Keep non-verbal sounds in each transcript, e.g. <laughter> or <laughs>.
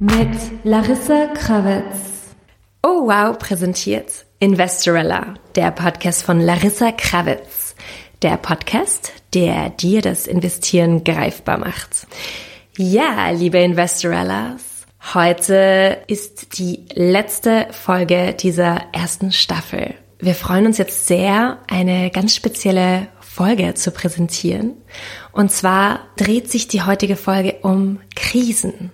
Mit Larissa Krawitz. Oh wow präsentiert Investorella, der Podcast von Larissa Krawitz. Der Podcast, der dir das Investieren greifbar macht. Ja, liebe Investorellas, heute ist die letzte Folge dieser ersten Staffel. Wir freuen uns jetzt sehr, eine ganz spezielle Folge zu präsentieren. Und zwar dreht sich die heutige Folge um Krisen.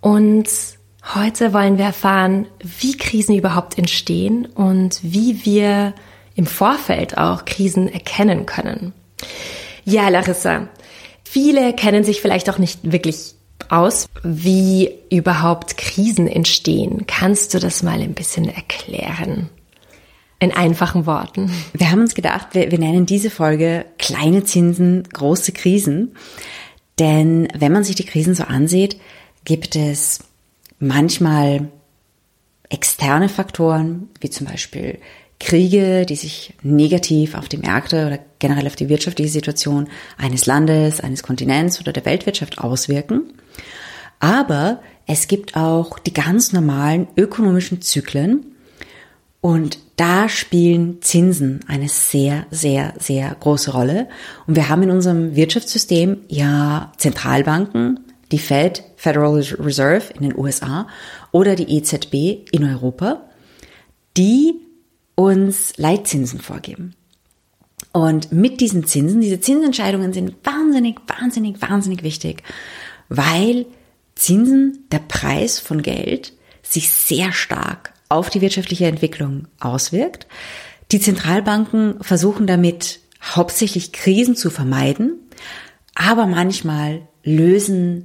Und heute wollen wir erfahren, wie Krisen überhaupt entstehen und wie wir im Vorfeld auch Krisen erkennen können. Ja, Larissa, viele kennen sich vielleicht auch nicht wirklich aus, wie überhaupt Krisen entstehen. Kannst du das mal ein bisschen erklären? In einfachen Worten. Wir haben uns gedacht, wir, wir nennen diese Folge kleine Zinsen, große Krisen. Denn wenn man sich die Krisen so ansieht, gibt es manchmal externe Faktoren, wie zum Beispiel Kriege, die sich negativ auf die Märkte oder generell auf die wirtschaftliche Situation eines Landes, eines Kontinents oder der Weltwirtschaft auswirken. Aber es gibt auch die ganz normalen ökonomischen Zyklen und da spielen Zinsen eine sehr, sehr, sehr große Rolle. Und wir haben in unserem Wirtschaftssystem ja Zentralbanken, die Fed, Federal Reserve in den USA oder die EZB in Europa, die uns Leitzinsen vorgeben. Und mit diesen Zinsen, diese Zinsentscheidungen sind wahnsinnig, wahnsinnig, wahnsinnig wichtig, weil Zinsen, der Preis von Geld, sich sehr stark auf die wirtschaftliche Entwicklung auswirkt. Die Zentralbanken versuchen damit hauptsächlich Krisen zu vermeiden, aber manchmal lösen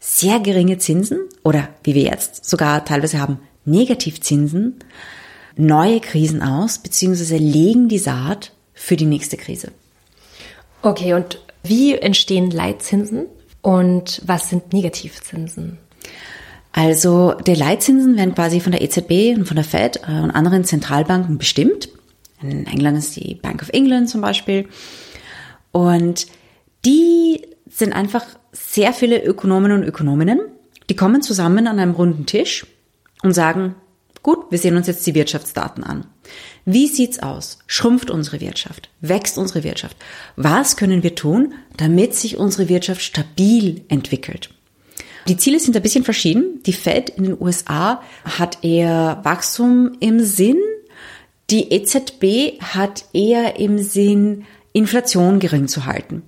sehr geringe Zinsen oder wie wir jetzt sogar teilweise haben, Negativzinsen neue Krisen aus, beziehungsweise legen die Saat für die nächste Krise. Okay, und wie entstehen Leitzinsen und was sind Negativzinsen? Also die Leitzinsen werden quasi von der EZB und von der Fed äh, und anderen Zentralbanken bestimmt. In England ist die Bank of England zum Beispiel. Und die sind einfach sehr viele Ökonomen und Ökonominnen, die kommen zusammen an einem runden Tisch und sagen, gut, wir sehen uns jetzt die Wirtschaftsdaten an. Wie sieht's aus? Schrumpft unsere Wirtschaft? Wächst unsere Wirtschaft? Was können wir tun, damit sich unsere Wirtschaft stabil entwickelt? Die Ziele sind ein bisschen verschieden. Die Fed in den USA hat eher Wachstum im Sinn. Die EZB hat eher im Sinn, Inflation gering zu halten.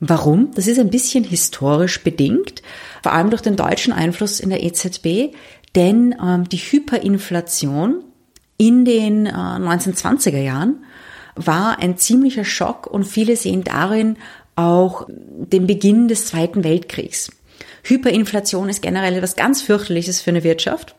Warum? Das ist ein bisschen historisch bedingt, vor allem durch den deutschen Einfluss in der EZB, denn ähm, die Hyperinflation in den äh, 1920er Jahren war ein ziemlicher Schock und viele sehen darin auch den Beginn des Zweiten Weltkriegs. Hyperinflation ist generell etwas ganz fürchterliches für eine Wirtschaft.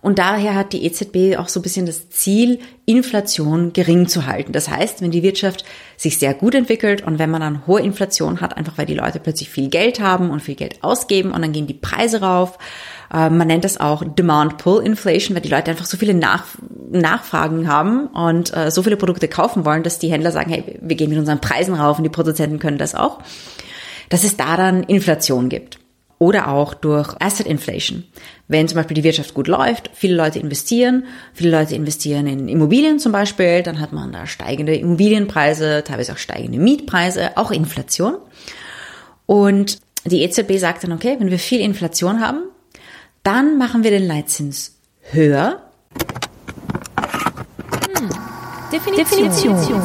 Und daher hat die EZB auch so ein bisschen das Ziel, Inflation gering zu halten. Das heißt, wenn die Wirtschaft sich sehr gut entwickelt und wenn man dann hohe Inflation hat, einfach weil die Leute plötzlich viel Geld haben und viel Geld ausgeben und dann gehen die Preise rauf. Äh, man nennt das auch Demand-Pull-Inflation, weil die Leute einfach so viele Nach Nachfragen haben und äh, so viele Produkte kaufen wollen, dass die Händler sagen, hey, wir gehen mit unseren Preisen rauf und die Produzenten können das auch. Dass es da dann Inflation gibt oder auch durch Asset Inflation. Wenn zum Beispiel die Wirtschaft gut läuft, viele Leute investieren, viele Leute investieren in Immobilien zum Beispiel, dann hat man da steigende Immobilienpreise, teilweise auch steigende Mietpreise, auch Inflation. Und die EZB sagt dann, okay, wenn wir viel Inflation haben, dann machen wir den Leitzins höher. Hm. Definition. Definition.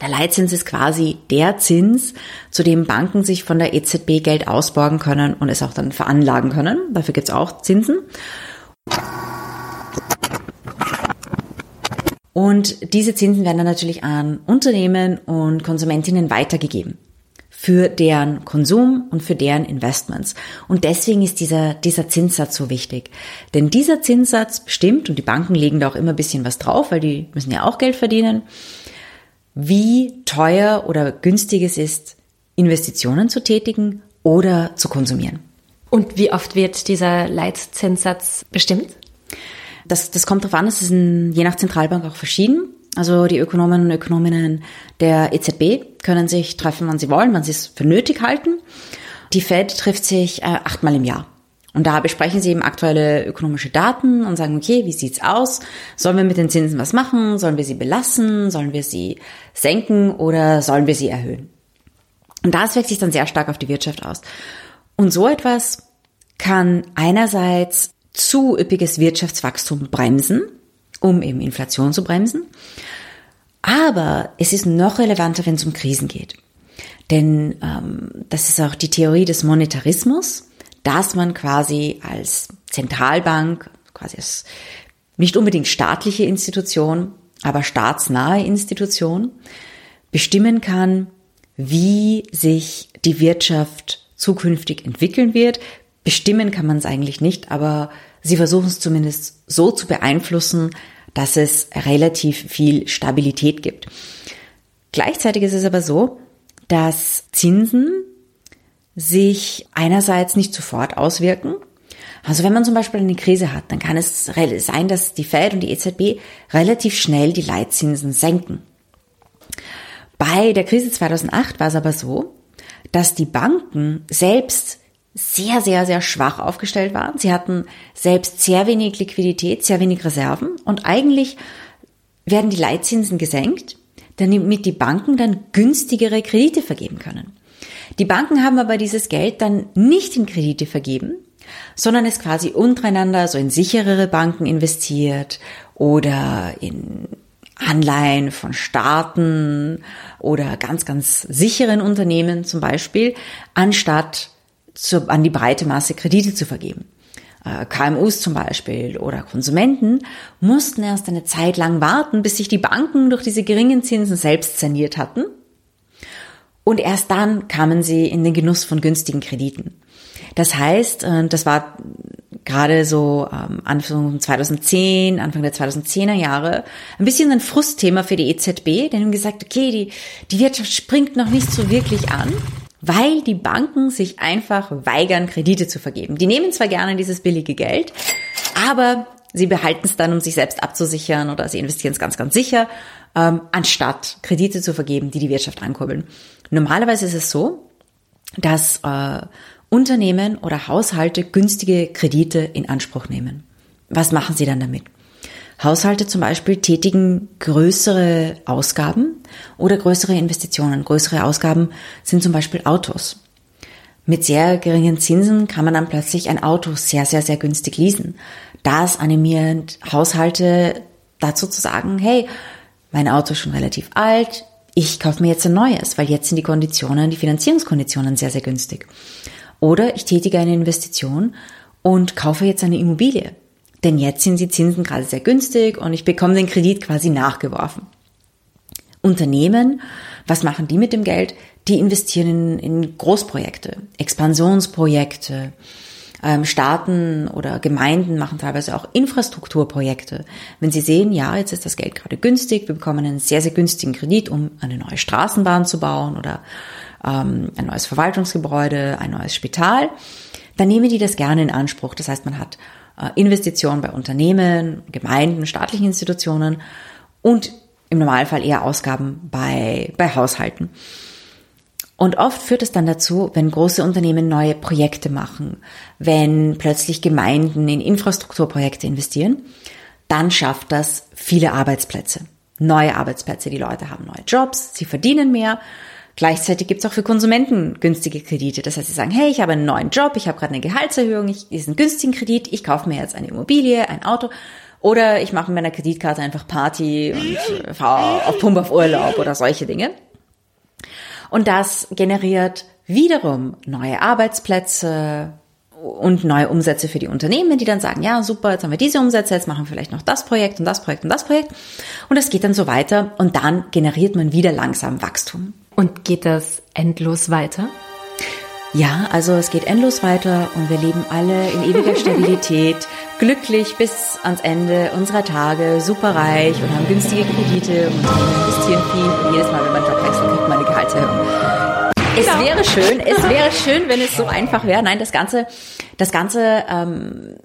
Der Leitzins ist quasi der Zins, zu dem Banken sich von der EZB Geld ausborgen können und es auch dann veranlagen können. Dafür gibt es auch Zinsen. Und diese Zinsen werden dann natürlich an Unternehmen und Konsumentinnen weitergegeben für deren Konsum und für deren Investments. Und deswegen ist dieser, dieser Zinssatz so wichtig. Denn dieser Zinssatz bestimmt, und die Banken legen da auch immer ein bisschen was drauf, weil die müssen ja auch Geld verdienen, wie teuer oder günstig es ist, Investitionen zu tätigen oder zu konsumieren. Und wie oft wird dieser Leitzinssatz bestimmt? Das, das kommt darauf an, es ist in, je nach Zentralbank auch verschieden. Also die Ökonomen und Ökonominnen der EZB können sich treffen, wann sie wollen, wann sie es für nötig halten. Die Fed trifft sich äh, achtmal im Jahr. Und da besprechen sie eben aktuelle ökonomische Daten und sagen, okay, wie sieht's aus? Sollen wir mit den Zinsen was machen? Sollen wir sie belassen? Sollen wir sie senken oder sollen wir sie erhöhen? Und das wirkt sich dann sehr stark auf die Wirtschaft aus. Und so etwas kann einerseits zu üppiges Wirtschaftswachstum bremsen, um eben Inflation zu bremsen. Aber es ist noch relevanter, wenn es um Krisen geht. Denn ähm, das ist auch die Theorie des Monetarismus, dass man quasi als Zentralbank, quasi als nicht unbedingt staatliche Institution, aber staatsnahe Institution, bestimmen kann, wie sich die Wirtschaft zukünftig entwickeln wird. Bestimmen kann man es eigentlich nicht, aber sie versuchen es zumindest so zu beeinflussen, dass es relativ viel Stabilität gibt. Gleichzeitig ist es aber so, dass Zinsen sich einerseits nicht sofort auswirken. Also wenn man zum Beispiel eine Krise hat, dann kann es sein, dass die Fed und die EZB relativ schnell die Leitzinsen senken. Bei der Krise 2008 war es aber so, dass die Banken selbst sehr, sehr, sehr schwach aufgestellt waren. Sie hatten selbst sehr wenig Liquidität, sehr wenig Reserven und eigentlich werden die Leitzinsen gesenkt, damit die Banken dann günstigere Kredite vergeben können. Die Banken haben aber dieses Geld dann nicht in Kredite vergeben, sondern es quasi untereinander so in sicherere Banken investiert oder in Anleihen von Staaten oder ganz, ganz sicheren Unternehmen zum Beispiel, anstatt zu, an die breite Masse Kredite zu vergeben. Äh, KMUs zum Beispiel oder Konsumenten mussten erst eine Zeit lang warten, bis sich die Banken durch diese geringen Zinsen selbst saniert hatten. Und erst dann kamen sie in den Genuss von günstigen Krediten. Das heißt, äh, das war gerade so ähm, Anfang 2010, Anfang der 2010er Jahre, ein bisschen ein Frustthema für die EZB, denn haben gesagt, okay, die, die Wirtschaft springt noch nicht so wirklich an, weil die Banken sich einfach weigern, Kredite zu vergeben. Die nehmen zwar gerne dieses billige Geld, aber sie behalten es dann, um sich selbst abzusichern oder sie investieren es ganz, ganz sicher, ähm, anstatt Kredite zu vergeben, die die Wirtschaft ankurbeln. Normalerweise ist es so, dass äh, Unternehmen oder Haushalte günstige Kredite in Anspruch nehmen. Was machen sie dann damit? Haushalte zum Beispiel tätigen größere Ausgaben oder größere Investitionen. Größere Ausgaben sind zum Beispiel Autos. Mit sehr geringen Zinsen kann man dann plötzlich ein Auto sehr, sehr, sehr günstig leasen. Das animiert Haushalte dazu zu sagen, hey, mein Auto ist schon relativ alt, ich kaufe mir jetzt ein neues, weil jetzt sind die Konditionen, die Finanzierungskonditionen sehr, sehr günstig. Oder ich tätige eine Investition und kaufe jetzt eine Immobilie. Denn jetzt sind die Zinsen gerade sehr günstig und ich bekomme den Kredit quasi nachgeworfen. Unternehmen, was machen die mit dem Geld? Die investieren in, in Großprojekte, Expansionsprojekte. Ähm, Staaten oder Gemeinden machen teilweise auch Infrastrukturprojekte. Wenn sie sehen, ja, jetzt ist das Geld gerade günstig, wir bekommen einen sehr, sehr günstigen Kredit, um eine neue Straßenbahn zu bauen oder ähm, ein neues Verwaltungsgebäude, ein neues Spital, dann nehmen die das gerne in Anspruch. Das heißt, man hat äh, Investitionen bei Unternehmen, Gemeinden, staatlichen Institutionen und im Normalfall eher Ausgaben bei, bei Haushalten. Und oft führt es dann dazu, wenn große Unternehmen neue Projekte machen, wenn plötzlich Gemeinden in Infrastrukturprojekte investieren, dann schafft das viele Arbeitsplätze, neue Arbeitsplätze. Die Leute haben neue Jobs, sie verdienen mehr Gleichzeitig gibt es auch für Konsumenten günstige Kredite. Das heißt, sie sagen, hey, ich habe einen neuen Job, ich habe gerade eine Gehaltserhöhung, ich einen günstigen Kredit, ich kaufe mir jetzt eine Immobilie, ein Auto. Oder ich mache mit meiner Kreditkarte einfach Party und äh, fahre auf Pump auf Urlaub oder solche Dinge. Und das generiert wiederum neue Arbeitsplätze und neue Umsätze für die Unternehmen, die dann sagen, ja, super, jetzt haben wir diese Umsätze, jetzt machen wir vielleicht noch das Projekt und das Projekt und das Projekt. Und das geht dann so weiter und dann generiert man wieder langsam Wachstum. Und geht das endlos weiter? Ja, also es geht endlos weiter und wir leben alle in ewiger <laughs> Stabilität, glücklich bis ans Ende unserer Tage, superreich und haben günstige Kredite und investieren viel. Und jedes Mal, wenn man Job wechselt, kriegt man eine Gehaltserhöhung. Es wäre schön, es <laughs> wäre schön, wenn es so einfach wäre. Nein, das Ganze, das Ganze, ähm,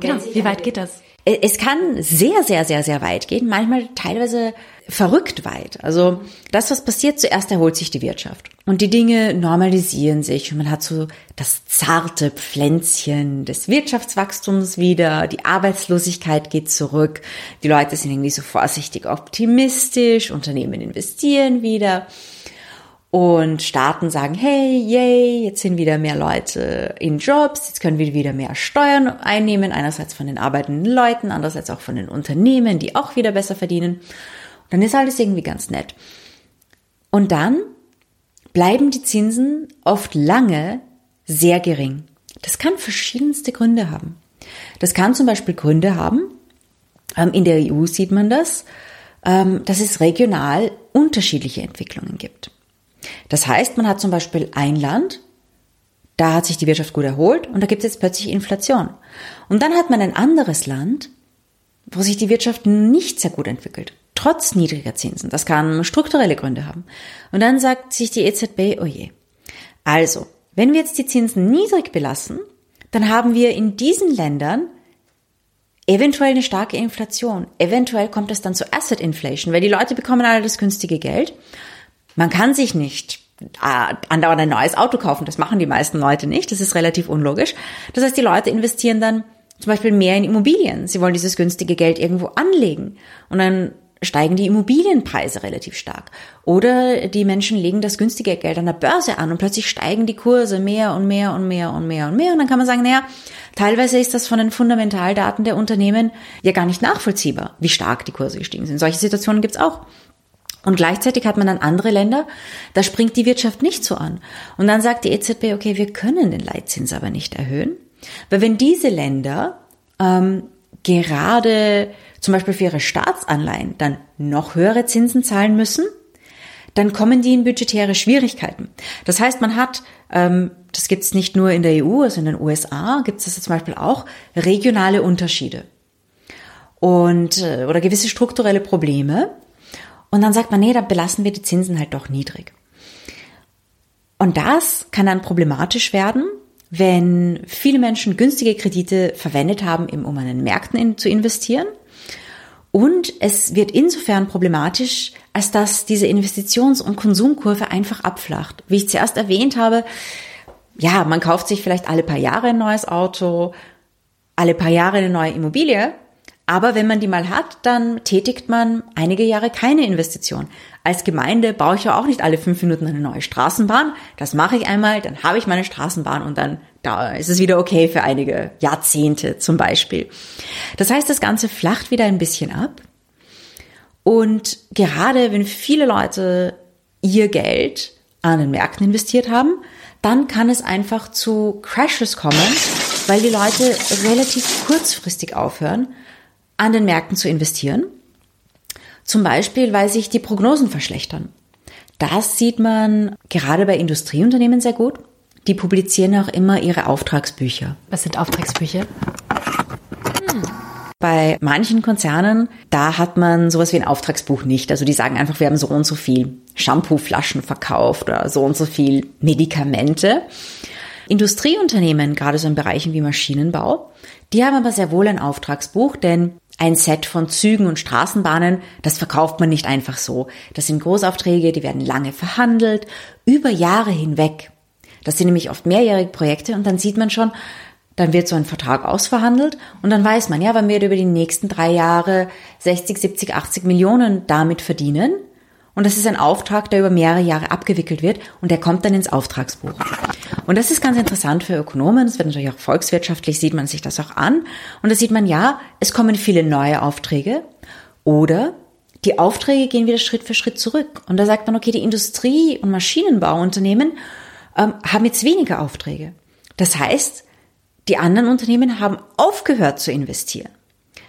genau. Wie weit geht das? Es kann sehr, sehr, sehr, sehr weit gehen, manchmal teilweise verrückt weit. Also das, was passiert, zuerst erholt sich die Wirtschaft und die Dinge normalisieren sich und man hat so das zarte Pflänzchen des Wirtschaftswachstums wieder, die Arbeitslosigkeit geht zurück, die Leute sind irgendwie so vorsichtig optimistisch, Unternehmen investieren wieder. Und Staaten sagen, hey, yay, jetzt sind wieder mehr Leute in Jobs, jetzt können wir wieder mehr Steuern einnehmen, einerseits von den arbeitenden Leuten, andererseits auch von den Unternehmen, die auch wieder besser verdienen. Und dann ist alles irgendwie ganz nett. Und dann bleiben die Zinsen oft lange sehr gering. Das kann verschiedenste Gründe haben. Das kann zum Beispiel Gründe haben, ähm, in der EU sieht man das, ähm, dass es regional unterschiedliche Entwicklungen gibt. Das heißt, man hat zum Beispiel ein Land, da hat sich die Wirtschaft gut erholt und da gibt es jetzt plötzlich Inflation. Und dann hat man ein anderes Land, wo sich die Wirtschaft nicht sehr gut entwickelt, trotz niedriger Zinsen. Das kann strukturelle Gründe haben. Und dann sagt sich die EZB, oh je. Also, wenn wir jetzt die Zinsen niedrig belassen, dann haben wir in diesen Ländern eventuell eine starke Inflation. Eventuell kommt es dann zu Asset Inflation, weil die Leute bekommen alle das günstige Geld man kann sich nicht äh, andauernd ein neues Auto kaufen. Das machen die meisten Leute nicht. Das ist relativ unlogisch. Das heißt, die Leute investieren dann zum Beispiel mehr in Immobilien. Sie wollen dieses günstige Geld irgendwo anlegen. Und dann steigen die Immobilienpreise relativ stark. Oder die Menschen legen das günstige Geld an der Börse an und plötzlich steigen die Kurse mehr und mehr und mehr und mehr und mehr. Und dann kann man sagen, naja, teilweise ist das von den Fundamentaldaten der Unternehmen ja gar nicht nachvollziehbar, wie stark die Kurse gestiegen sind. Solche Situationen gibt's auch. Und gleichzeitig hat man dann andere Länder, da springt die Wirtschaft nicht so an. Und dann sagt die EZB, okay, wir können den Leitzins aber nicht erhöhen, weil wenn diese Länder ähm, gerade zum Beispiel für ihre Staatsanleihen dann noch höhere Zinsen zahlen müssen, dann kommen die in budgetäre Schwierigkeiten. Das heißt, man hat, ähm, das gibt es nicht nur in der EU, also in den USA gibt es zum Beispiel auch regionale Unterschiede und äh, oder gewisse strukturelle Probleme, und dann sagt man, nee, da belassen wir die Zinsen halt doch niedrig. Und das kann dann problematisch werden, wenn viele Menschen günstige Kredite verwendet haben, um an den Märkten in, zu investieren. Und es wird insofern problematisch, als dass diese Investitions- und Konsumkurve einfach abflacht. Wie ich zuerst erwähnt habe, ja, man kauft sich vielleicht alle paar Jahre ein neues Auto, alle paar Jahre eine neue Immobilie, aber wenn man die mal hat, dann tätigt man einige Jahre keine Investition. Als Gemeinde baue ich ja auch nicht alle fünf Minuten eine neue Straßenbahn. Das mache ich einmal, dann habe ich meine Straßenbahn und dann da ist es wieder okay für einige Jahrzehnte zum Beispiel. Das heißt, das Ganze flacht wieder ein bisschen ab. Und gerade wenn viele Leute ihr Geld an den Märkten investiert haben, dann kann es einfach zu Crashes kommen, weil die Leute relativ kurzfristig aufhören an den Märkten zu investieren. Zum Beispiel, weil sich die Prognosen verschlechtern. Das sieht man gerade bei Industrieunternehmen sehr gut. Die publizieren auch immer ihre Auftragsbücher. Was sind Auftragsbücher? Hm. Bei manchen Konzernen, da hat man sowas wie ein Auftragsbuch nicht. Also die sagen einfach, wir haben so und so viel Shampooflaschen verkauft oder so und so viel Medikamente. Industrieunternehmen, gerade so in Bereichen wie Maschinenbau, die haben aber sehr wohl ein Auftragsbuch, denn ein Set von Zügen und Straßenbahnen, das verkauft man nicht einfach so. Das sind Großaufträge, die werden lange verhandelt, über Jahre hinweg. Das sind nämlich oft mehrjährige Projekte und dann sieht man schon, dann wird so ein Vertrag ausverhandelt und dann weiß man, ja, wenn wir über die nächsten drei Jahre 60, 70, 80 Millionen damit verdienen, und das ist ein Auftrag, der über mehrere Jahre abgewickelt wird und der kommt dann ins Auftragsbuch. Und das ist ganz interessant für Ökonomen. Das wird natürlich auch volkswirtschaftlich, sieht man sich das auch an. Und da sieht man, ja, es kommen viele neue Aufträge oder die Aufträge gehen wieder Schritt für Schritt zurück. Und da sagt man, okay, die Industrie- und Maschinenbauunternehmen ähm, haben jetzt weniger Aufträge. Das heißt, die anderen Unternehmen haben aufgehört zu investieren.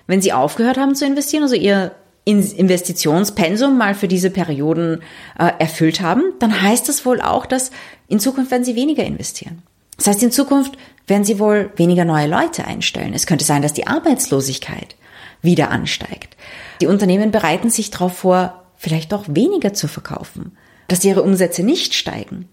Wenn sie aufgehört haben zu investieren, also ihr Investitionspensum mal für diese Perioden äh, erfüllt haben, dann heißt das wohl auch, dass in Zukunft werden sie weniger investieren. Das heißt, in Zukunft werden sie wohl weniger neue Leute einstellen. Es könnte sein, dass die Arbeitslosigkeit wieder ansteigt. Die Unternehmen bereiten sich darauf vor, vielleicht auch weniger zu verkaufen, dass ihre Umsätze nicht steigen.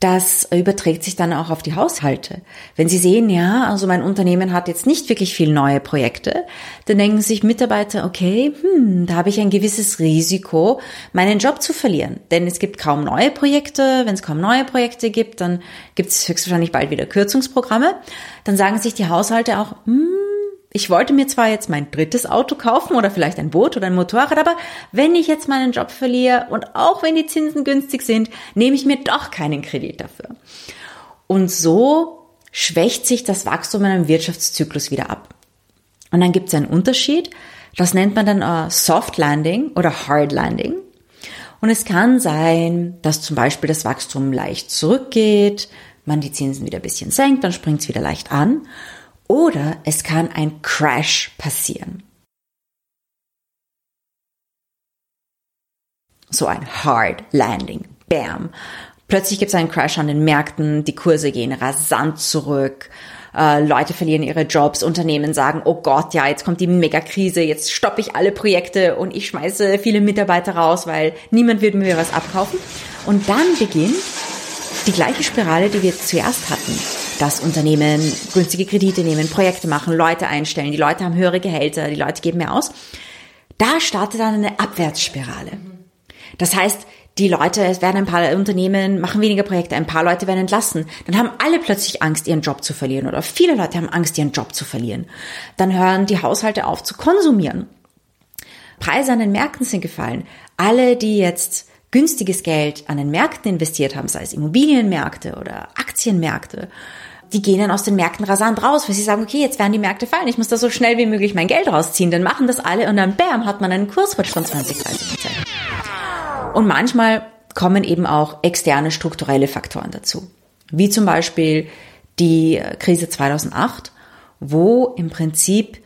Das überträgt sich dann auch auf die Haushalte. Wenn Sie sehen, ja, also mein Unternehmen hat jetzt nicht wirklich viel neue Projekte, dann denken sich Mitarbeiter, okay, hm, da habe ich ein gewisses Risiko, meinen Job zu verlieren. Denn es gibt kaum neue Projekte. Wenn es kaum neue Projekte gibt, dann gibt es höchstwahrscheinlich bald wieder Kürzungsprogramme. Dann sagen sich die Haushalte auch, hm, ich wollte mir zwar jetzt mein drittes Auto kaufen oder vielleicht ein Boot oder ein Motorrad, aber wenn ich jetzt meinen Job verliere und auch wenn die Zinsen günstig sind, nehme ich mir doch keinen Kredit dafür. Und so schwächt sich das Wachstum in einem Wirtschaftszyklus wieder ab. Und dann gibt es einen Unterschied, das nennt man dann uh, Soft Landing oder Hard Landing. Und es kann sein, dass zum Beispiel das Wachstum leicht zurückgeht, man die Zinsen wieder ein bisschen senkt, dann springt es wieder leicht an. Oder es kann ein Crash passieren. So ein Hard Landing. Bam. Plötzlich gibt es einen Crash an den Märkten, die Kurse gehen rasant zurück, äh, Leute verlieren ihre Jobs, Unternehmen sagen, oh Gott, ja, jetzt kommt die Megakrise, jetzt stoppe ich alle Projekte und ich schmeiße viele Mitarbeiter raus, weil niemand wird mir was abkaufen. Und dann beginnt die gleiche Spirale, die wir zuerst hatten dass Unternehmen günstige Kredite nehmen, Projekte machen, Leute einstellen, die Leute haben höhere Gehälter, die Leute geben mehr aus. Da startet dann eine Abwärtsspirale. Das heißt, die Leute, es werden ein paar Unternehmen, machen weniger Projekte, ein paar Leute werden entlassen. Dann haben alle plötzlich Angst, ihren Job zu verlieren oder viele Leute haben Angst, ihren Job zu verlieren. Dann hören die Haushalte auf zu konsumieren. Preise an den Märkten sind gefallen. Alle, die jetzt günstiges Geld an den Märkten investiert haben, sei es Immobilienmärkte oder Aktienmärkte, die gehen dann aus den Märkten rasant raus, weil sie sagen, okay, jetzt werden die Märkte fallen, ich muss da so schnell wie möglich mein Geld rausziehen. Dann machen das alle und dann bam, hat man einen Kursrutsch von 20, 30 Prozent. Und manchmal kommen eben auch externe strukturelle Faktoren dazu. Wie zum Beispiel die Krise 2008, wo im Prinzip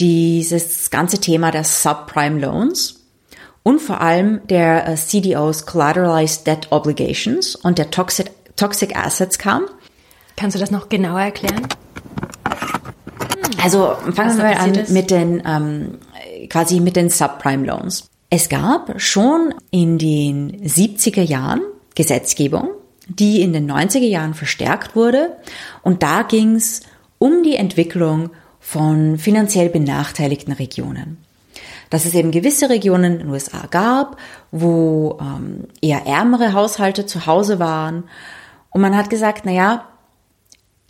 dieses ganze Thema der Subprime Loans und vor allem der äh, CDOs Collateralized Debt Obligations und der Toxic, Toxic Assets kam Kannst du das noch genauer erklären? Also fangen wir mal an ist? mit den ähm, quasi mit den Subprime Loans. Es gab schon in den 70er Jahren Gesetzgebung, die in den 90er Jahren verstärkt wurde. Und da ging es um die Entwicklung von finanziell benachteiligten Regionen. Dass es eben gewisse Regionen in den USA gab, wo ähm, eher ärmere Haushalte zu Hause waren. Und man hat gesagt, na ja,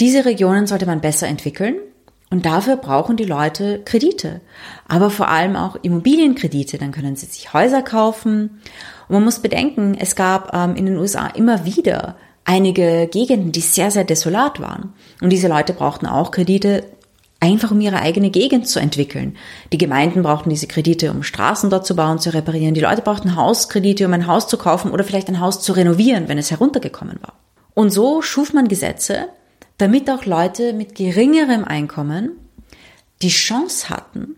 diese Regionen sollte man besser entwickeln und dafür brauchen die Leute Kredite, aber vor allem auch Immobilienkredite. Dann können sie sich Häuser kaufen. Und man muss bedenken, es gab ähm, in den USA immer wieder einige Gegenden, die sehr, sehr desolat waren. Und diese Leute brauchten auch Kredite, einfach um ihre eigene Gegend zu entwickeln. Die Gemeinden brauchten diese Kredite, um Straßen dort zu bauen, zu reparieren. Die Leute brauchten Hauskredite, um ein Haus zu kaufen oder vielleicht ein Haus zu renovieren, wenn es heruntergekommen war. Und so schuf man Gesetze, damit auch Leute mit geringerem Einkommen die Chance hatten,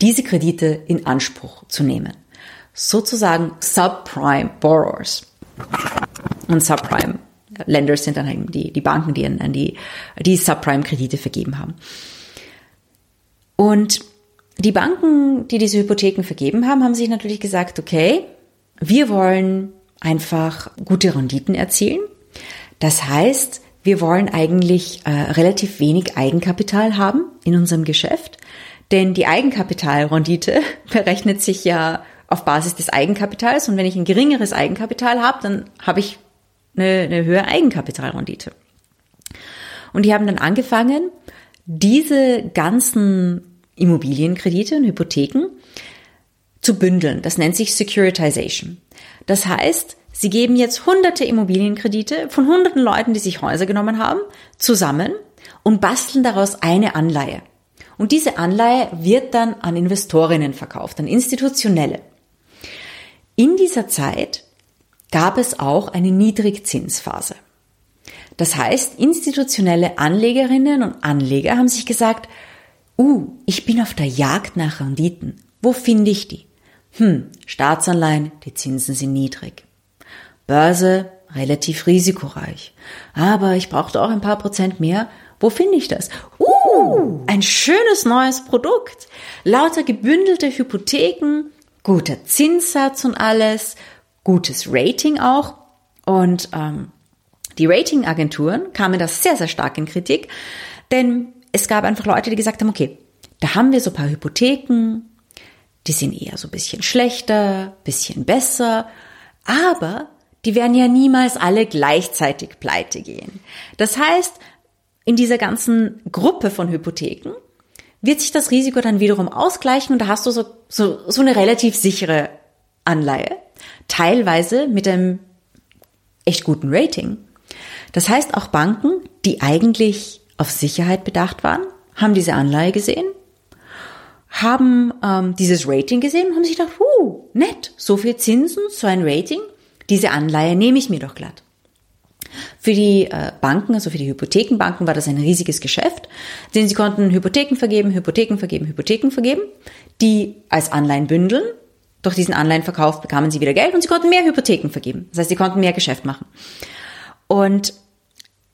diese Kredite in Anspruch zu nehmen. Sozusagen Subprime Borrowers. Und Subprime Lenders sind dann halt die, die Banken, die an die, die Subprime-Kredite vergeben haben. Und die Banken, die diese Hypotheken vergeben haben, haben sich natürlich gesagt, okay, wir wollen einfach gute Renditen erzielen. Das heißt, wir wollen eigentlich äh, relativ wenig Eigenkapital haben in unserem Geschäft, denn die Eigenkapitalrendite <laughs> berechnet sich ja auf Basis des Eigenkapitals und wenn ich ein geringeres Eigenkapital habe, dann habe ich eine, eine höhere Eigenkapitalrendite. Und die haben dann angefangen, diese ganzen Immobilienkredite und Hypotheken zu bündeln. Das nennt sich Securitization. Das heißt, Sie geben jetzt hunderte Immobilienkredite von hunderten Leuten, die sich Häuser genommen haben, zusammen und basteln daraus eine Anleihe. Und diese Anleihe wird dann an Investorinnen verkauft, an institutionelle. In dieser Zeit gab es auch eine Niedrigzinsphase. Das heißt, institutionelle Anlegerinnen und Anleger haben sich gesagt, uh, ich bin auf der Jagd nach Renditen. Wo finde ich die? Hm, Staatsanleihen, die Zinsen sind niedrig. Börse relativ risikoreich. Aber ich brauchte auch ein paar Prozent mehr. Wo finde ich das? Uh, ein schönes neues Produkt. Lauter gebündelte Hypotheken, guter Zinssatz und alles, gutes Rating auch. Und ähm, Die Ratingagenturen kamen da sehr, sehr stark in Kritik, denn es gab einfach Leute, die gesagt haben, okay, da haben wir so ein paar Hypotheken, die sind eher so ein bisschen schlechter, bisschen besser, aber die werden ja niemals alle gleichzeitig pleite gehen. Das heißt, in dieser ganzen Gruppe von Hypotheken wird sich das Risiko dann wiederum ausgleichen und da hast du so, so, so eine relativ sichere Anleihe, teilweise mit einem echt guten Rating. Das heißt, auch Banken, die eigentlich auf Sicherheit bedacht waren, haben diese Anleihe gesehen, haben ähm, dieses Rating gesehen und haben sich gedacht, huh, nett, so viel Zinsen, so ein Rating, diese Anleihe nehme ich mir doch glatt. Für die äh, Banken, also für die Hypothekenbanken war das ein riesiges Geschäft, denn sie konnten Hypotheken vergeben, Hypotheken vergeben, Hypotheken vergeben, die als Anleihen bündeln. Durch diesen Anleihenverkauf bekamen sie wieder Geld und sie konnten mehr Hypotheken vergeben. Das heißt, sie konnten mehr Geschäft machen. Und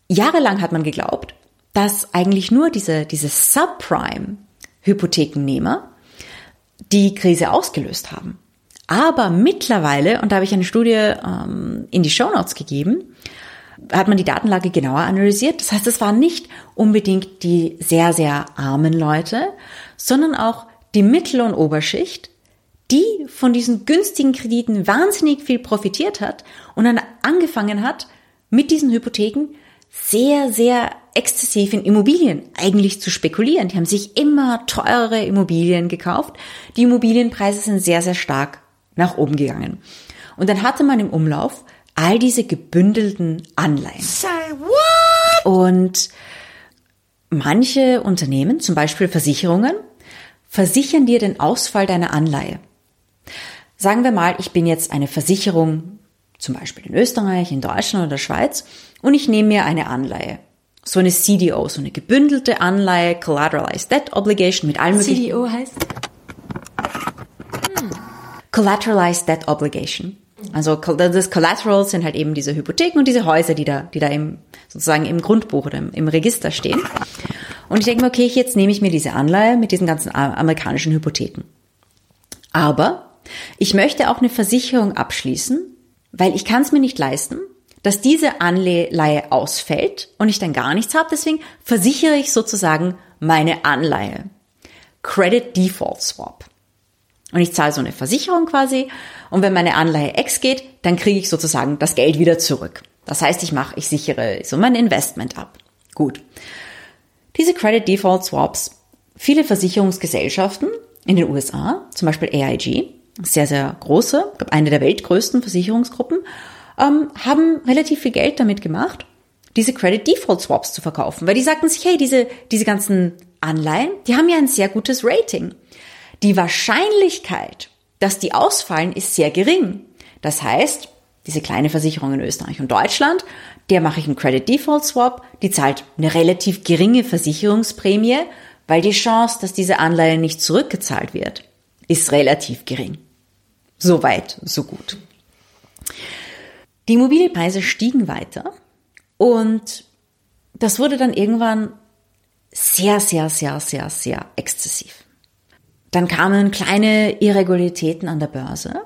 jahrelang hat man geglaubt, dass eigentlich nur diese, diese Subprime-Hypothekennehmer die Krise ausgelöst haben. Aber mittlerweile, und da habe ich eine Studie ähm, in die Show Notes gegeben, hat man die Datenlage genauer analysiert. Das heißt, es waren nicht unbedingt die sehr, sehr armen Leute, sondern auch die Mittel- und Oberschicht, die von diesen günstigen Krediten wahnsinnig viel profitiert hat und dann angefangen hat, mit diesen Hypotheken sehr, sehr exzessiv in Immobilien eigentlich zu spekulieren. Die haben sich immer teurere Immobilien gekauft. Die Immobilienpreise sind sehr, sehr stark nach oben gegangen. Und dann hatte man im Umlauf all diese gebündelten Anleihen. Say what? Und manche Unternehmen, zum Beispiel Versicherungen, versichern dir den Ausfall deiner Anleihe. Sagen wir mal, ich bin jetzt eine Versicherung, zum Beispiel in Österreich, in Deutschland oder der Schweiz, und ich nehme mir eine Anleihe. So eine CDO, so eine gebündelte Anleihe, Collateralized Debt Obligation mit allem. CDO heißt? Collateralized Debt Obligation. Also das Collateral sind halt eben diese Hypotheken und diese Häuser, die da, die da im, sozusagen im Grundbuch oder im, im Register stehen. Und ich denke mir, okay, jetzt nehme ich mir diese Anleihe mit diesen ganzen amerikanischen Hypotheken. Aber ich möchte auch eine Versicherung abschließen, weil ich kann es mir nicht leisten, dass diese Anleihe ausfällt und ich dann gar nichts habe. Deswegen versichere ich sozusagen meine Anleihe. Credit Default Swap. Und ich zahle so eine Versicherung quasi. Und wenn meine Anleihe X geht, dann kriege ich sozusagen das Geld wieder zurück. Das heißt, ich mache, ich sichere so mein Investment ab. Gut. Diese Credit Default Swaps, viele Versicherungsgesellschaften in den USA, zum Beispiel AIG, sehr, sehr große, eine der weltgrößten Versicherungsgruppen, ähm, haben relativ viel Geld damit gemacht, diese Credit Default Swaps zu verkaufen, weil die sagten sich, hey, diese, diese ganzen Anleihen, die haben ja ein sehr gutes Rating. Die Wahrscheinlichkeit, dass die ausfallen, ist sehr gering. Das heißt, diese kleine Versicherung in Österreich und Deutschland, der mache ich einen Credit Default Swap, die zahlt eine relativ geringe Versicherungsprämie, weil die Chance, dass diese Anleihe nicht zurückgezahlt wird, ist relativ gering. So weit, so gut. Die Immobilienpreise stiegen weiter und das wurde dann irgendwann sehr, sehr, sehr, sehr, sehr exzessiv. Dann kamen kleine Irregularitäten an der Börse.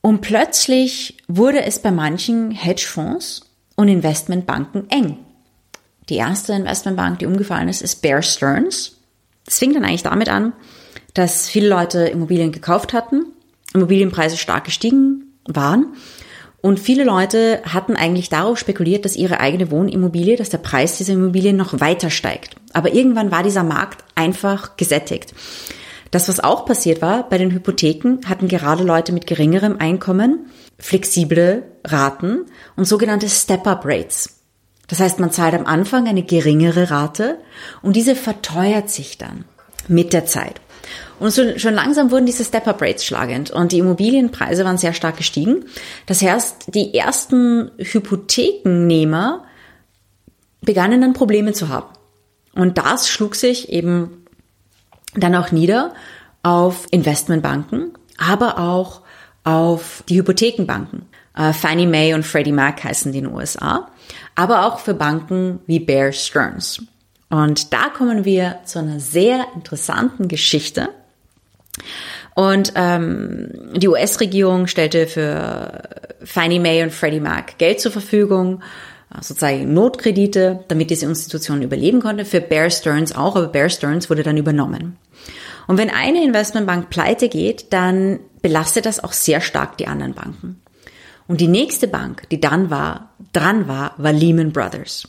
Und plötzlich wurde es bei manchen Hedgefonds und Investmentbanken eng. Die erste Investmentbank, die umgefallen ist, ist Bear Stearns. Das fing dann eigentlich damit an, dass viele Leute Immobilien gekauft hatten, Immobilienpreise stark gestiegen waren und viele Leute hatten eigentlich darauf spekuliert, dass ihre eigene Wohnimmobilie, dass der Preis dieser Immobilien noch weiter steigt. Aber irgendwann war dieser Markt einfach gesättigt. Das, was auch passiert war, bei den Hypotheken hatten gerade Leute mit geringerem Einkommen flexible Raten und sogenannte Step-up-Rates. Das heißt, man zahlt am Anfang eine geringere Rate und diese verteuert sich dann mit der Zeit. Und so, schon langsam wurden diese Step-Up-Rates schlagend und die Immobilienpreise waren sehr stark gestiegen. Das heißt, die ersten Hypothekennehmer begannen dann Probleme zu haben. Und das schlug sich eben dann auch nieder auf Investmentbanken, aber auch auf die Hypothekenbanken. Uh, Fannie Mae und Freddie Mac heißen die in den USA, aber auch für Banken wie Bear Stearns. Und da kommen wir zu einer sehr interessanten Geschichte, Und ähm, die US-Regierung stellte für Fannie Mae und Freddie Mac Geld zur Verfügung, sozusagen Notkredite, damit diese Institution überleben konnte. Für Bear Stearns auch, aber Bear Stearns wurde dann übernommen. Und wenn eine Investmentbank pleite geht, dann belastet das auch sehr stark die anderen Banken. Und die nächste Bank, die dann war, dran war, war Lehman Brothers.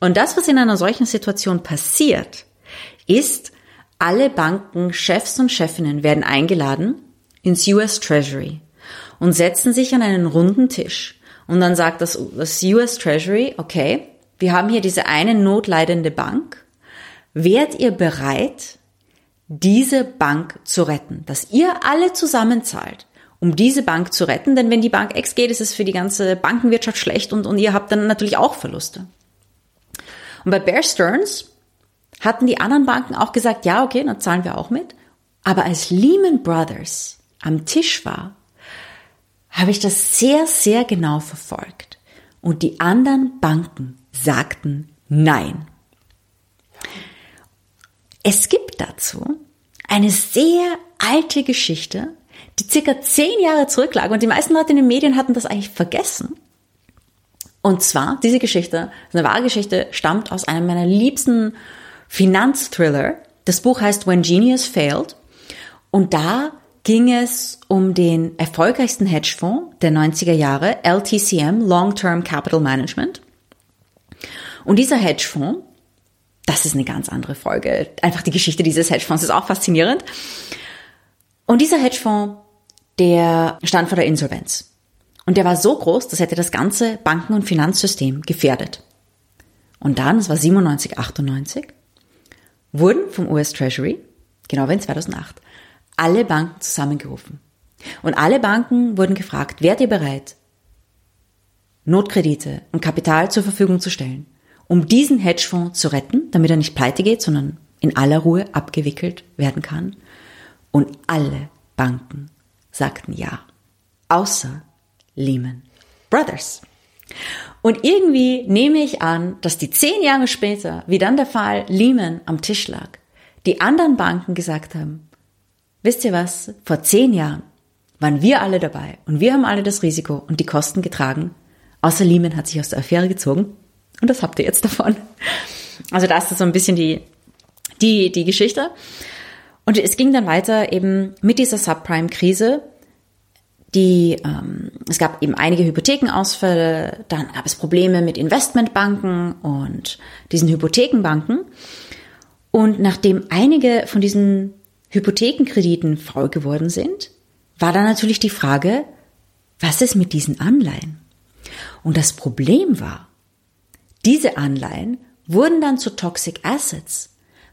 Und das, was in einer solchen Situation passiert, ist, alle Bankenchefs und Chefinnen werden eingeladen ins US Treasury und setzen sich an einen runden Tisch. Und dann sagt das, das US Treasury, okay, wir haben hier diese eine notleidende Bank. Wärt ihr bereit, diese Bank zu retten? Dass ihr alle zusammenzahlt, um diese Bank zu retten? Denn wenn die Bank X geht, ist es für die ganze Bankenwirtschaft schlecht und, und ihr habt dann natürlich auch Verluste. Und bei Bear Stearns hatten die anderen Banken auch gesagt, ja, okay, dann zahlen wir auch mit. Aber als Lehman Brothers am Tisch war, habe ich das sehr, sehr genau verfolgt. Und die anderen Banken sagten Nein. Es gibt dazu eine sehr alte Geschichte, die circa zehn Jahre zurücklag und die meisten Leute in den Medien hatten das eigentlich vergessen. Und zwar, diese Geschichte, eine wahre Geschichte, stammt aus einem meiner liebsten Finanzthriller. Das Buch heißt When Genius Failed. Und da ging es um den erfolgreichsten Hedgefonds der 90er Jahre, LTCM, Long Term Capital Management. Und dieser Hedgefonds, das ist eine ganz andere Folge. Einfach die Geschichte dieses Hedgefonds ist auch faszinierend. Und dieser Hedgefonds, der stand vor der Insolvenz. Und der war so groß, das hätte das ganze Banken- und Finanzsystem gefährdet. Und dann, es war 97, 98, wurden vom US Treasury, genau wie in 2008, alle Banken zusammengerufen. Und alle Banken wurden gefragt, wärt ihr bereit, Notkredite und Kapital zur Verfügung zu stellen, um diesen Hedgefonds zu retten, damit er nicht pleite geht, sondern in aller Ruhe abgewickelt werden kann. Und alle Banken sagten ja, außer Lehman Brothers. Und irgendwie nehme ich an, dass die zehn Jahre später, wie dann der Fall Lehman am Tisch lag, die anderen Banken gesagt haben, wisst ihr was, vor zehn Jahren waren wir alle dabei und wir haben alle das Risiko und die Kosten getragen, außer Lehman hat sich aus der Affäre gezogen und das habt ihr jetzt davon. Also das ist so ein bisschen die, die, die Geschichte. Und es ging dann weiter eben mit dieser Subprime-Krise die, ähm, es gab eben einige Hypothekenausfälle, dann gab es Probleme mit Investmentbanken und diesen Hypothekenbanken. Und nachdem einige von diesen Hypothekenkrediten faul geworden sind, war dann natürlich die Frage, was ist mit diesen Anleihen? Und das Problem war, diese Anleihen wurden dann zu Toxic Assets,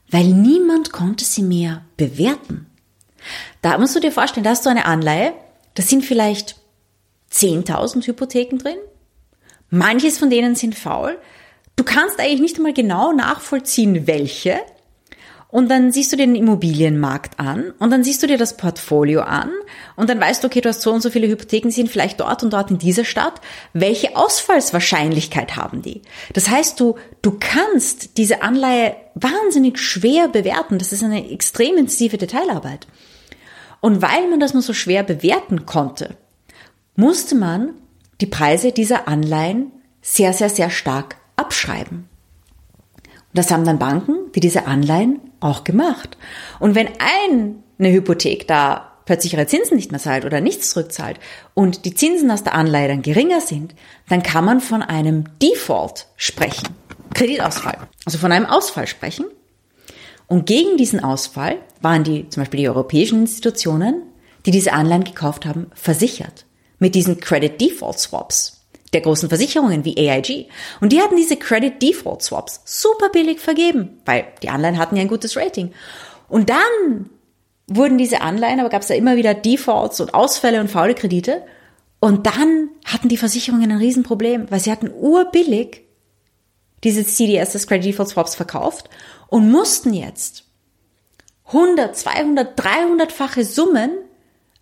weil niemand konnte sie mehr bewerten. Da musst du dir vorstellen, da hast du eine Anleihe, das sind vielleicht 10.000 Hypotheken drin. Manches von denen sind faul. Du kannst eigentlich nicht einmal genau nachvollziehen, welche. Und dann siehst du dir den Immobilienmarkt an und dann siehst du dir das Portfolio an und dann weißt du, okay, du hast so und so viele Hypotheken, sind vielleicht dort und dort in dieser Stadt. Welche Ausfallswahrscheinlichkeit haben die? Das heißt, du, du kannst diese Anleihe wahnsinnig schwer bewerten. Das ist eine extrem intensive Detailarbeit. Und weil man das nur so schwer bewerten konnte, musste man die Preise dieser Anleihen sehr, sehr, sehr stark abschreiben. Und das haben dann Banken, die diese Anleihen auch gemacht. Und wenn eine Hypothek da plötzlich ihre Zinsen nicht mehr zahlt oder nichts zurückzahlt und die Zinsen aus der Anleihe dann geringer sind, dann kann man von einem Default sprechen. Kreditausfall. Also von einem Ausfall sprechen. Und gegen diesen Ausfall waren die, zum Beispiel die europäischen Institutionen, die diese Anleihen gekauft haben, versichert. Mit diesen Credit Default Swaps der großen Versicherungen wie AIG. Und die hatten diese Credit Default Swaps super billig vergeben, weil die Anleihen hatten ja ein gutes Rating. Und dann wurden diese Anleihen, aber gab es da immer wieder Defaults und Ausfälle und faule Kredite. Und dann hatten die Versicherungen ein Riesenproblem, weil sie hatten urbillig diese CDS, das Credit Default Swaps verkauft und mussten jetzt 100, 200, 300-fache Summen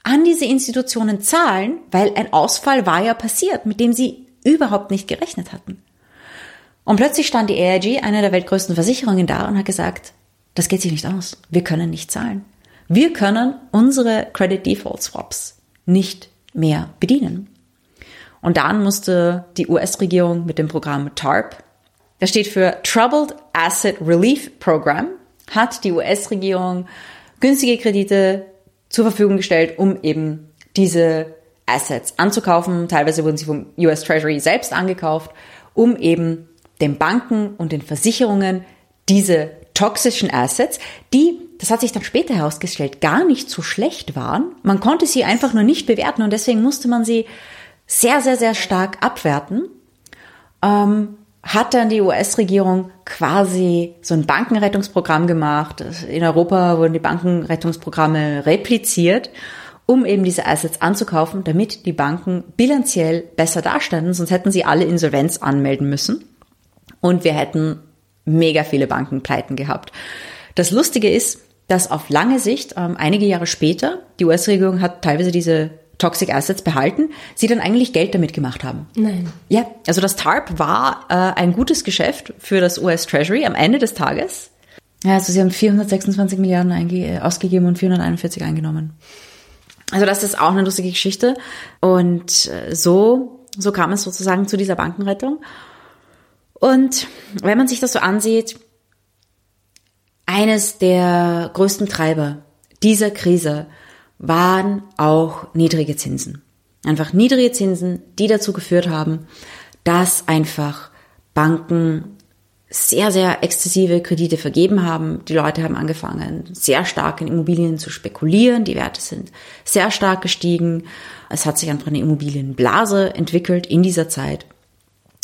an diese Institutionen zahlen, weil ein Ausfall war ja passiert, mit dem sie überhaupt nicht gerechnet hatten. Und plötzlich stand die AIG, eine der weltgrößten Versicherungen, da und hat gesagt, das geht sich nicht aus. Wir können nicht zahlen. wir können unsere Credit Default Swaps nicht mehr bedienen. Und dann musste die US-Regierung mit dem Programm TARP, das steht für Troubled Asset Relief Program, hat die US-Regierung günstige Kredite zur Verfügung gestellt, um eben diese Assets anzukaufen. Teilweise wurden sie vom US Treasury selbst angekauft, um eben den Banken und den Versicherungen diese toxischen Assets, die, das hat sich dann später herausgestellt, gar nicht so schlecht waren. Man konnte sie einfach nur nicht bewerten und deswegen musste man sie sehr, sehr, sehr stark abwerten. Ähm, hat dann die US-Regierung quasi so ein Bankenrettungsprogramm gemacht. In Europa wurden die Bankenrettungsprogramme repliziert, um eben diese Assets anzukaufen, damit die Banken bilanziell besser dastanden, sonst hätten sie alle Insolvenz anmelden müssen. Und wir hätten mega viele Bankenpleiten gehabt. Das Lustige ist, dass auf lange Sicht, ähm, einige Jahre später, die US-Regierung hat teilweise diese Toxic Assets behalten, sie dann eigentlich Geld damit gemacht haben. Nein. Ja, also das TARP war äh, ein gutes Geschäft für das US Treasury am Ende des Tages. Ja, also sie haben 426 Milliarden ausgegeben und 441 eingenommen. Also das ist auch eine lustige Geschichte. Und äh, so, so kam es sozusagen zu dieser Bankenrettung. Und wenn man sich das so ansieht, eines der größten Treiber dieser Krise waren auch niedrige Zinsen. Einfach niedrige Zinsen, die dazu geführt haben, dass einfach Banken sehr, sehr exzessive Kredite vergeben haben. Die Leute haben angefangen, sehr stark in Immobilien zu spekulieren. Die Werte sind sehr stark gestiegen. Es hat sich einfach eine Immobilienblase entwickelt in dieser Zeit.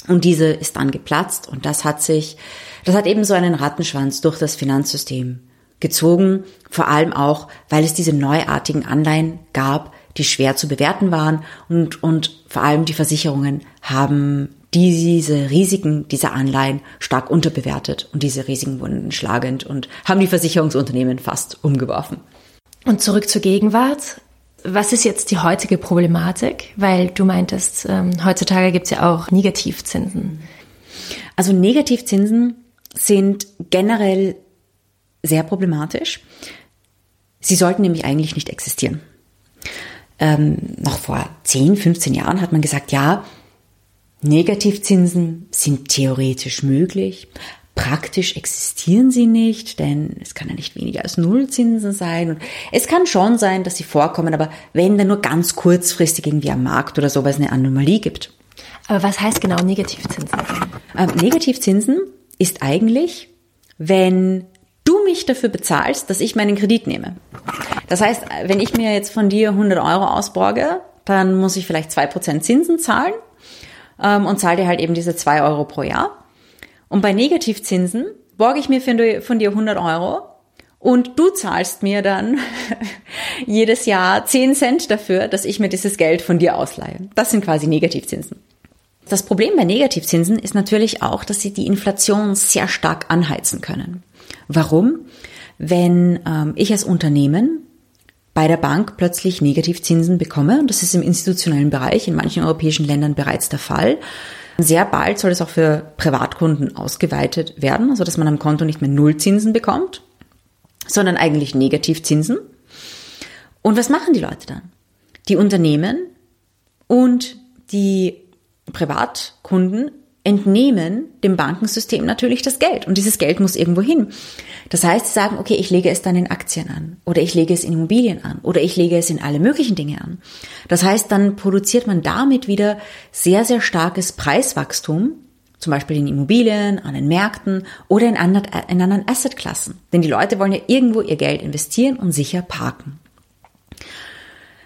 Und diese ist dann geplatzt und das hat sich, das hat eben so einen Rattenschwanz durch das Finanzsystem gezogen, vor allem auch, weil es diese neuartigen Anleihen gab, die schwer zu bewerten waren und, und vor allem die Versicherungen haben diese Risiken dieser Anleihen stark unterbewertet und diese Risiken wurden schlagend und haben die Versicherungsunternehmen fast umgeworfen. Und zurück zur Gegenwart. Was ist jetzt die heutige Problematik? Weil du meintest, ähm, heutzutage gibt es ja auch Negativzinsen. Also Negativzinsen sind generell sehr problematisch. Sie sollten nämlich eigentlich nicht existieren. Ähm, noch vor 10, 15 Jahren hat man gesagt, ja, Negativzinsen sind theoretisch möglich. Praktisch existieren sie nicht, denn es kann ja nicht weniger als Nullzinsen sein. Und es kann schon sein, dass sie vorkommen, aber wenn dann nur ganz kurzfristig irgendwie am Markt oder so, weil es eine Anomalie gibt. Aber was heißt genau Negativzinsen? Ähm, Negativzinsen ist eigentlich, wenn du mich dafür bezahlst, dass ich meinen Kredit nehme. Das heißt, wenn ich mir jetzt von dir 100 Euro ausborge, dann muss ich vielleicht 2% Zinsen zahlen ähm, und zahle dir halt eben diese 2 Euro pro Jahr. Und bei Negativzinsen borge ich mir von dir 100 Euro und du zahlst mir dann <laughs> jedes Jahr 10 Cent dafür, dass ich mir dieses Geld von dir ausleihe. Das sind quasi Negativzinsen. Das Problem bei Negativzinsen ist natürlich auch, dass sie die Inflation sehr stark anheizen können. Warum? Wenn ähm, ich als Unternehmen bei der Bank plötzlich Negativzinsen bekomme, und das ist im institutionellen Bereich in manchen europäischen Ländern bereits der Fall, sehr bald soll es auch für Privatkunden ausgeweitet werden, also dass man am Konto nicht mehr Nullzinsen bekommt, sondern eigentlich Negativzinsen. Und was machen die Leute dann? Die Unternehmen und die Privatkunden entnehmen dem Bankensystem natürlich das Geld und dieses Geld muss irgendwo hin. Das heißt, sie sagen, okay, ich lege es dann in Aktien an oder ich lege es in Immobilien an oder ich lege es in alle möglichen Dinge an. Das heißt, dann produziert man damit wieder sehr, sehr starkes Preiswachstum, zum Beispiel in Immobilien, an den Märkten oder in anderen, Assetklassen. Denn die Leute wollen ja irgendwo ihr Geld investieren und sicher parken.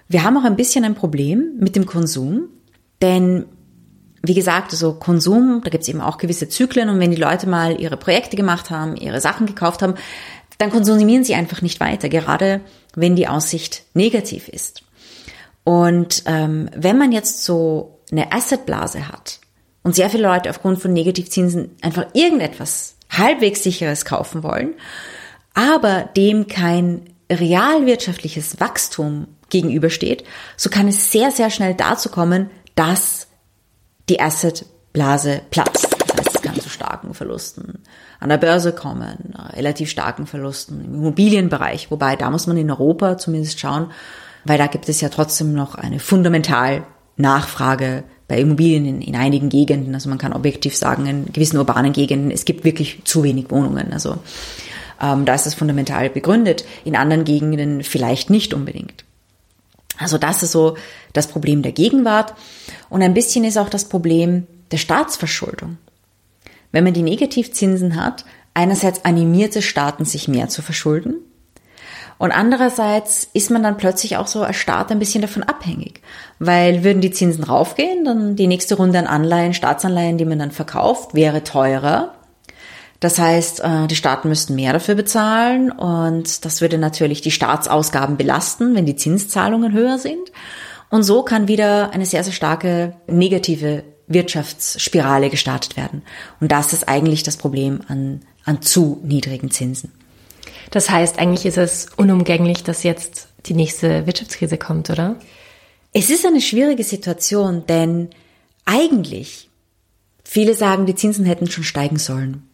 Wir haben auch ein bisschen ein Problem mit dem Konsum, denn wie gesagt, also Konsum, da gibt es eben auch gewisse Zyklen und wenn die Leute mal ihre Projekte gemacht haben, ihre Sachen gekauft haben, dann konsumieren sie einfach nicht weiter, gerade wenn die Aussicht negativ ist. Und ähm, wenn man jetzt so eine Assetblase hat und sehr viele Leute aufgrund von Negativzinsen einfach irgendetwas halbwegs sicheres kaufen wollen, aber dem kein realwirtschaftliches Wachstum gegenübersteht, so kann es sehr, sehr schnell dazu kommen, dass die Assetblase platzt. Das heißt, es kann zu starken Verlusten an der Börse kommen, relativ starken Verlusten im Immobilienbereich. Wobei da muss man in Europa zumindest schauen, weil da gibt es ja trotzdem noch eine fundamental Nachfrage bei Immobilien in, in einigen Gegenden. Also man kann objektiv sagen, in gewissen urbanen Gegenden, es gibt wirklich zu wenig Wohnungen. Also ähm, da ist es fundamental begründet. In anderen Gegenden vielleicht nicht unbedingt. Also das ist so das Problem der Gegenwart. Und ein bisschen ist auch das Problem der Staatsverschuldung. Wenn man die Negativzinsen hat, einerseits animiert es Staaten, sich mehr zu verschulden. Und andererseits ist man dann plötzlich auch so als Staat ein bisschen davon abhängig. Weil würden die Zinsen raufgehen, dann die nächste Runde an Anleihen, Staatsanleihen, die man dann verkauft, wäre teurer. Das heißt, äh, die Staaten müssten mehr dafür bezahlen und das würde natürlich die Staatsausgaben belasten, wenn die Zinszahlungen höher sind. Und so kann wieder eine sehr, sehr starke negative Wirtschaftsspirale gestartet werden. Und das ist eigentlich das Problem an, an zu niedrigen Zinsen. Das heißt, eigentlich ist es unumgänglich, dass jetzt die nächste Wirtschaftskrise kommt, oder? Es ist eine schwierige Situation, denn eigentlich, viele sagen, die Zinsen hätten schon steigen sollen.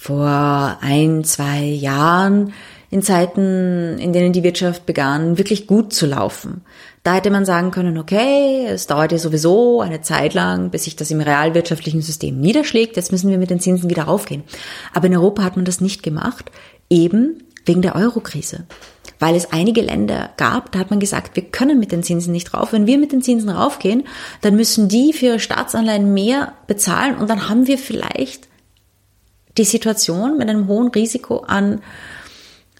Vor ein, zwei Jahren, in Zeiten, in denen die Wirtschaft begann, wirklich gut zu laufen. Da hätte man sagen können, okay, es dauert ja sowieso eine Zeit lang, bis sich das im realwirtschaftlichen System niederschlägt, jetzt müssen wir mit den Zinsen wieder raufgehen. Aber in Europa hat man das nicht gemacht, eben wegen der Eurokrise. Weil es einige Länder gab, da hat man gesagt, wir können mit den Zinsen nicht rauf. Wenn wir mit den Zinsen raufgehen, dann müssen die für ihre Staatsanleihen mehr bezahlen und dann haben wir vielleicht die Situation mit einem hohen Risiko an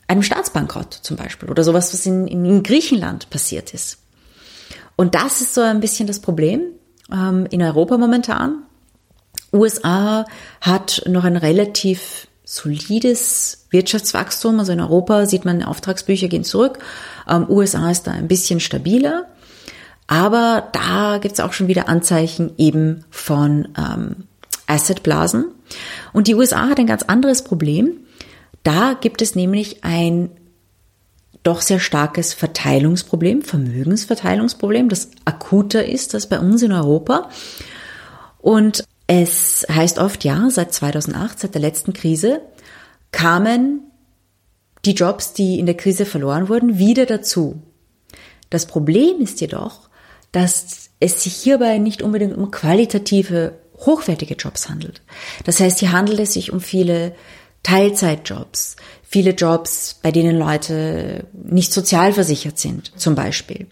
einem Staatsbankrott zum Beispiel oder sowas, was in, in Griechenland passiert ist. Und das ist so ein bisschen das Problem ähm, in Europa momentan. USA hat noch ein relativ solides Wirtschaftswachstum. Also in Europa sieht man, Auftragsbücher gehen zurück. Ähm, USA ist da ein bisschen stabiler. Aber da gibt's auch schon wieder Anzeichen eben von ähm, Assetblasen. Und die USA hat ein ganz anderes Problem. Da gibt es nämlich ein doch sehr starkes Verteilungsproblem, Vermögensverteilungsproblem, das akuter ist als bei uns in Europa. Und es heißt oft, ja, seit 2008, seit der letzten Krise, kamen die Jobs, die in der Krise verloren wurden, wieder dazu. Das Problem ist jedoch, dass es sich hierbei nicht unbedingt um qualitative, hochwertige Jobs handelt. Das heißt, hier handelt es sich um viele Teilzeitjobs, viele Jobs, bei denen Leute nicht sozialversichert sind, zum Beispiel.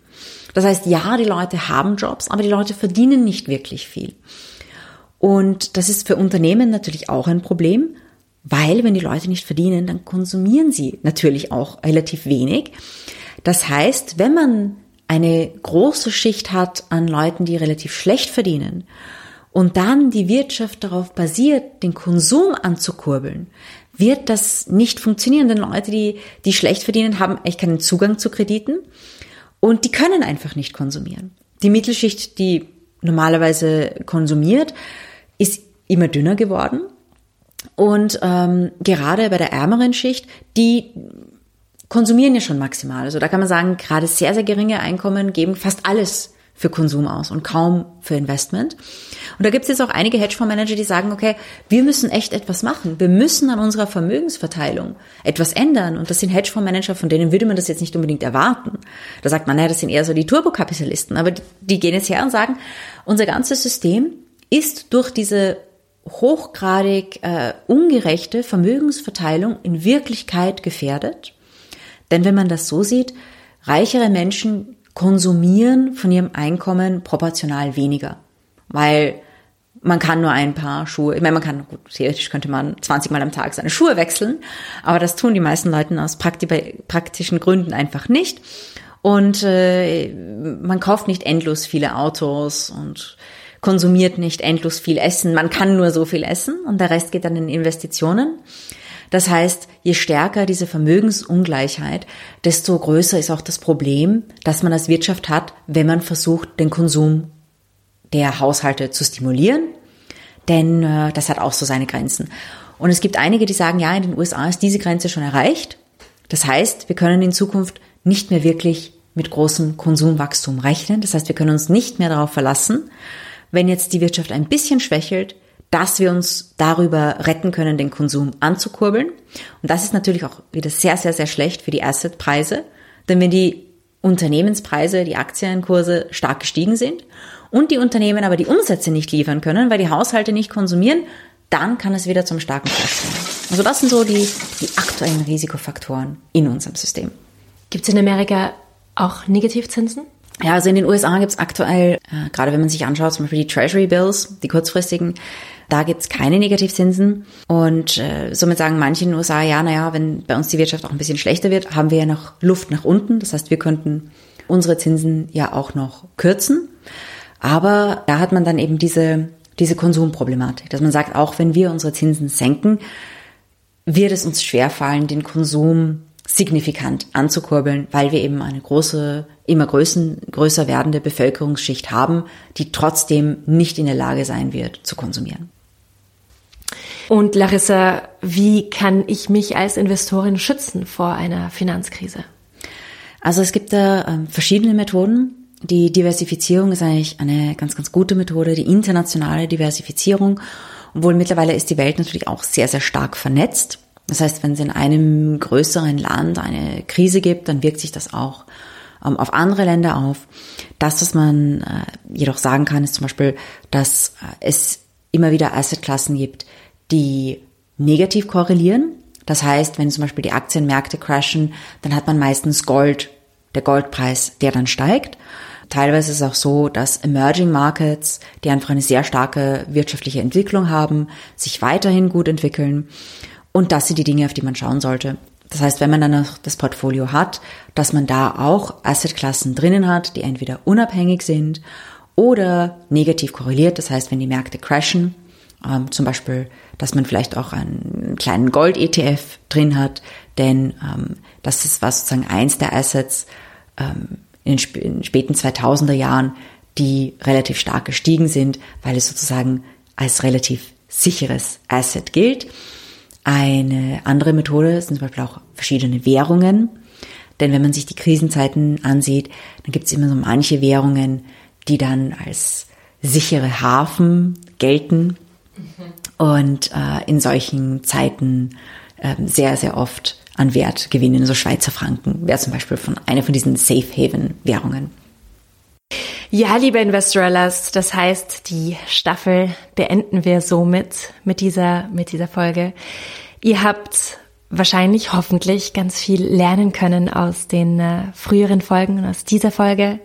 Das heißt, ja, die Leute haben Jobs, aber die Leute verdienen nicht wirklich viel. Und das ist für Unternehmen natürlich auch ein Problem, weil wenn die Leute nicht verdienen, dann konsumieren sie natürlich auch relativ wenig. Das heißt, wenn man eine große Schicht hat an Leuten, die relativ schlecht verdienen und dann die Wirtschaft darauf basiert, den Konsum anzukurbeln, wird das nicht funktionieren, denn Leute, die, die schlecht verdienen, haben echt keinen Zugang zu Krediten und die können einfach nicht konsumieren. Die Mittelschicht, die normalerweise konsumiert, ist immer dünner geworden. Und ähm, gerade bei der ärmeren Schicht, die konsumieren ja schon maximal. Also da kann man sagen, gerade sehr, sehr geringe Einkommen geben fast alles für Konsum aus und kaum für Investment. Und da gibt es jetzt auch einige Hedgefondsmanager, die sagen, okay, wir müssen echt etwas machen. Wir müssen an unserer Vermögensverteilung etwas ändern. Und das sind Hedgefondsmanager, von denen würde man das jetzt nicht unbedingt erwarten. Da sagt man, naja, das sind eher so die Turbokapitalisten. Aber die gehen jetzt her und sagen, unser ganzes System ist durch diese hochgradig äh, ungerechte Vermögensverteilung in Wirklichkeit gefährdet. Denn wenn man das so sieht, reichere Menschen konsumieren von ihrem Einkommen proportional weniger, weil man kann nur ein paar Schuhe, ich meine, man kann, gut, theoretisch könnte man 20 Mal am Tag seine Schuhe wechseln, aber das tun die meisten Leute aus praktischen Gründen einfach nicht. Und äh, man kauft nicht endlos viele Autos und konsumiert nicht endlos viel Essen. Man kann nur so viel essen und der Rest geht dann in Investitionen. Das heißt, je stärker diese Vermögensungleichheit, desto größer ist auch das Problem, das man als Wirtschaft hat, wenn man versucht, den Konsum der Haushalte zu stimulieren. Denn äh, das hat auch so seine Grenzen. Und es gibt einige, die sagen, ja, in den USA ist diese Grenze schon erreicht. Das heißt, wir können in Zukunft nicht mehr wirklich mit großem Konsumwachstum rechnen. Das heißt, wir können uns nicht mehr darauf verlassen, wenn jetzt die Wirtschaft ein bisschen schwächelt, dass wir uns darüber retten können, den Konsum anzukurbeln. Und das ist natürlich auch wieder sehr, sehr, sehr schlecht für die Assetpreise. Denn wenn die Unternehmenspreise, die Aktienkurse stark gestiegen sind und die Unternehmen aber die Umsätze nicht liefern können, weil die Haushalte nicht konsumieren, dann kann es wieder zum starken Crash kommen. Also das sind so die, die aktuellen Risikofaktoren in unserem System. Gibt es in Amerika auch Negativzinsen? Ja, also in den USA gibt es aktuell, äh, gerade wenn man sich anschaut, zum Beispiel die Treasury Bills, die kurzfristigen, da gibt es keine Negativzinsen. Und äh, somit sagen manche in den USA, ja, naja, wenn bei uns die Wirtschaft auch ein bisschen schlechter wird, haben wir ja noch Luft nach unten. Das heißt, wir könnten unsere Zinsen ja auch noch kürzen. Aber da hat man dann eben diese, diese Konsumproblematik, dass man sagt, auch wenn wir unsere Zinsen senken, wird es uns schwerfallen, den Konsum signifikant anzukurbeln, weil wir eben eine große, immer größen, größer werdende Bevölkerungsschicht haben, die trotzdem nicht in der Lage sein wird, zu konsumieren. Und Larissa, wie kann ich mich als Investorin schützen vor einer Finanzkrise? Also es gibt da ähm, verschiedene Methoden. Die Diversifizierung ist eigentlich eine ganz, ganz gute Methode, die internationale Diversifizierung. Obwohl mittlerweile ist die Welt natürlich auch sehr, sehr stark vernetzt. Das heißt, wenn es in einem größeren Land eine Krise gibt, dann wirkt sich das auch ähm, auf andere Länder auf. Das, was man äh, jedoch sagen kann, ist zum Beispiel, dass äh, es immer wieder Assetklassen gibt, die negativ korrelieren. Das heißt, wenn zum Beispiel die Aktienmärkte crashen, dann hat man meistens Gold, der Goldpreis, der dann steigt. Teilweise ist es auch so, dass Emerging Markets, die einfach eine sehr starke wirtschaftliche Entwicklung haben, sich weiterhin gut entwickeln. Und das sind die Dinge, auf die man schauen sollte. Das heißt, wenn man dann noch das Portfolio hat, dass man da auch Assetklassen drinnen hat, die entweder unabhängig sind oder negativ korreliert. Das heißt, wenn die Märkte crashen, ähm, zum Beispiel, dass man vielleicht auch einen kleinen Gold-ETF drin hat, denn ähm, das ist was sozusagen eins der Assets ähm, in, den, in den späten 2000er Jahren, die relativ stark gestiegen sind, weil es sozusagen als relativ sicheres Asset gilt. Eine andere Methode sind zum Beispiel auch verschiedene Währungen. Denn wenn man sich die Krisenzeiten ansieht, dann gibt es immer so manche Währungen, die dann als sichere Hafen gelten mhm. Und äh, in solchen Zeiten äh, sehr, sehr oft an Wert gewinnen. So Schweizer Franken wäre zum Beispiel von einer von diesen Safe Haven Währungen. Ja, liebe Investorellas, das heißt, die Staffel beenden wir somit mit dieser, mit dieser Folge. Ihr habt wahrscheinlich, hoffentlich ganz viel lernen können aus den äh, früheren Folgen und aus dieser Folge.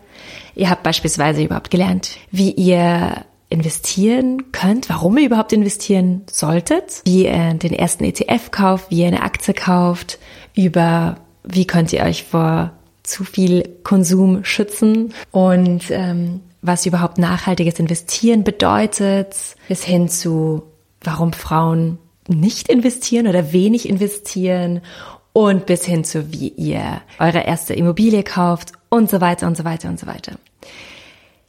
Ihr habt beispielsweise überhaupt gelernt, wie ihr investieren könnt, warum ihr überhaupt investieren solltet, wie ihr den ersten ETF kauft, wie ihr eine Aktie kauft, über wie könnt ihr euch vor zu viel Konsum schützen und ähm, was überhaupt nachhaltiges Investieren bedeutet, bis hin zu, warum Frauen nicht investieren oder wenig investieren und bis hin zu, wie ihr eure erste Immobilie kauft und so weiter und so weiter und so weiter.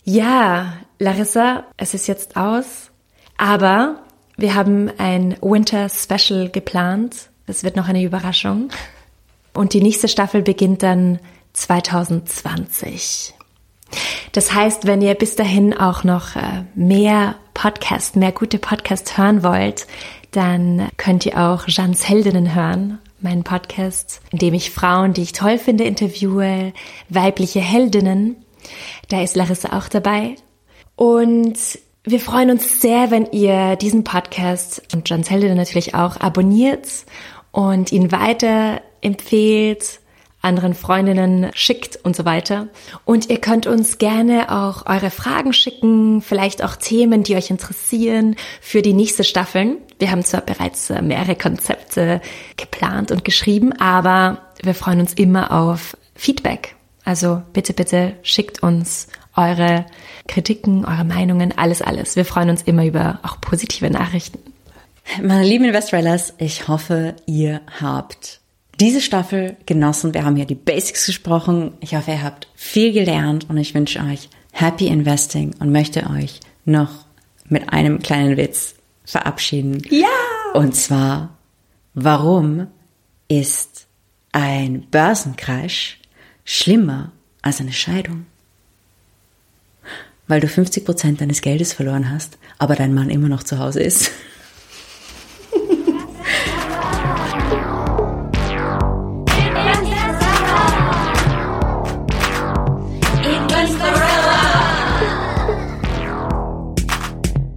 Ja, Larissa, es ist jetzt aus, aber wir haben ein Winter Special geplant. Es wird noch eine Überraschung. Und die nächste Staffel beginnt dann 2020. Das heißt, wenn ihr bis dahin auch noch äh, mehr Podcast, mehr gute Podcasts hören wollt, dann könnt ihr auch Jeans Heldinnen hören, meinen Podcast, in dem ich Frauen, die ich toll finde, interviewe, weibliche Heldinnen. Da ist Larissa auch dabei. Und wir freuen uns sehr, wenn ihr diesen Podcast und Jeans Heldinnen natürlich auch abonniert und ihn weiter empfehlt anderen Freundinnen schickt und so weiter. Und ihr könnt uns gerne auch eure Fragen schicken, vielleicht auch Themen, die euch interessieren für die nächste Staffeln. Wir haben zwar bereits mehrere Konzepte geplant und geschrieben, aber wir freuen uns immer auf Feedback. Also bitte, bitte schickt uns eure Kritiken, eure Meinungen, alles, alles. Wir freuen uns immer über auch positive Nachrichten. Meine lieben Investorellas, ich hoffe, ihr habt diese Staffel genossen. Wir haben hier die Basics gesprochen. Ich hoffe, ihr habt viel gelernt und ich wünsche euch Happy Investing und möchte euch noch mit einem kleinen Witz verabschieden. Ja! Und zwar, warum ist ein Börsencrash schlimmer als eine Scheidung? weil du 50 Prozent deines Geldes verloren hast, aber dein Mann immer noch zu Hause ist.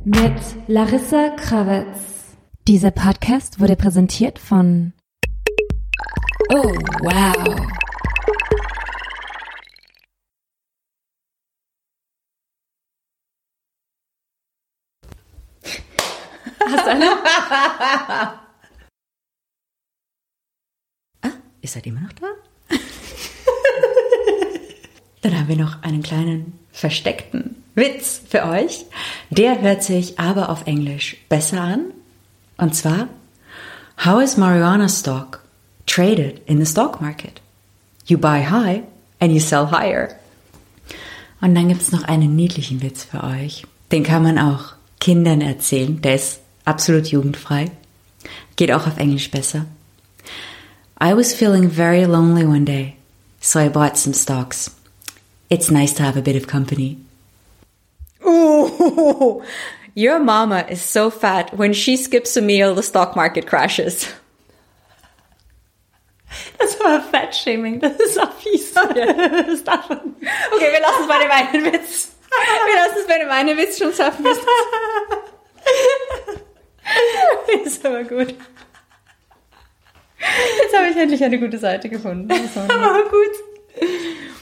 Mit Larissa Krawitz. Dieser Podcast wurde präsentiert von Oh, wow. Hast du eine? <laughs> Ah, ihr seid immer noch da? <laughs> Dann haben wir noch einen kleinen versteckten Witz für euch. Der hört sich aber auf Englisch besser an. Und zwar, How is marijuana stock traded in the stock market? You buy high and you sell higher. Und dann gibt es noch einen niedlichen Witz für euch. Den kann man auch Kindern erzählen. Der ist absolut jugendfrei. Geht auch auf Englisch besser. I was feeling very lonely one day, so I bought some stocks. It's nice to have a bit of company. Ooh, <laughs> your mama is so fat. When she skips a meal, the stock market crashes. <laughs> Das war Fettshaming, das ist auch fies. Das darf man. Okay, wir lassen es bei dem einen Witz. <laughs> Wir lassen es bei dem einen Witz schon schaffen. Ist aber gut. Jetzt habe ich endlich eine gute Seite gefunden. Das war <laughs> Aber gut.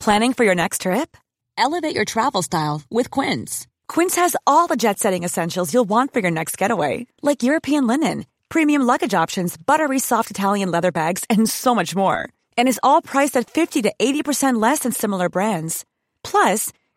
Planning for your next trip? Elevate your travel style with Quince. Quince has all the jet setting essentials you'll want for your next getaway, like European linen, premium luggage options, buttery soft Italian leather bags, and so much more. And is all priced at 50 to 80% less than similar brands. Plus,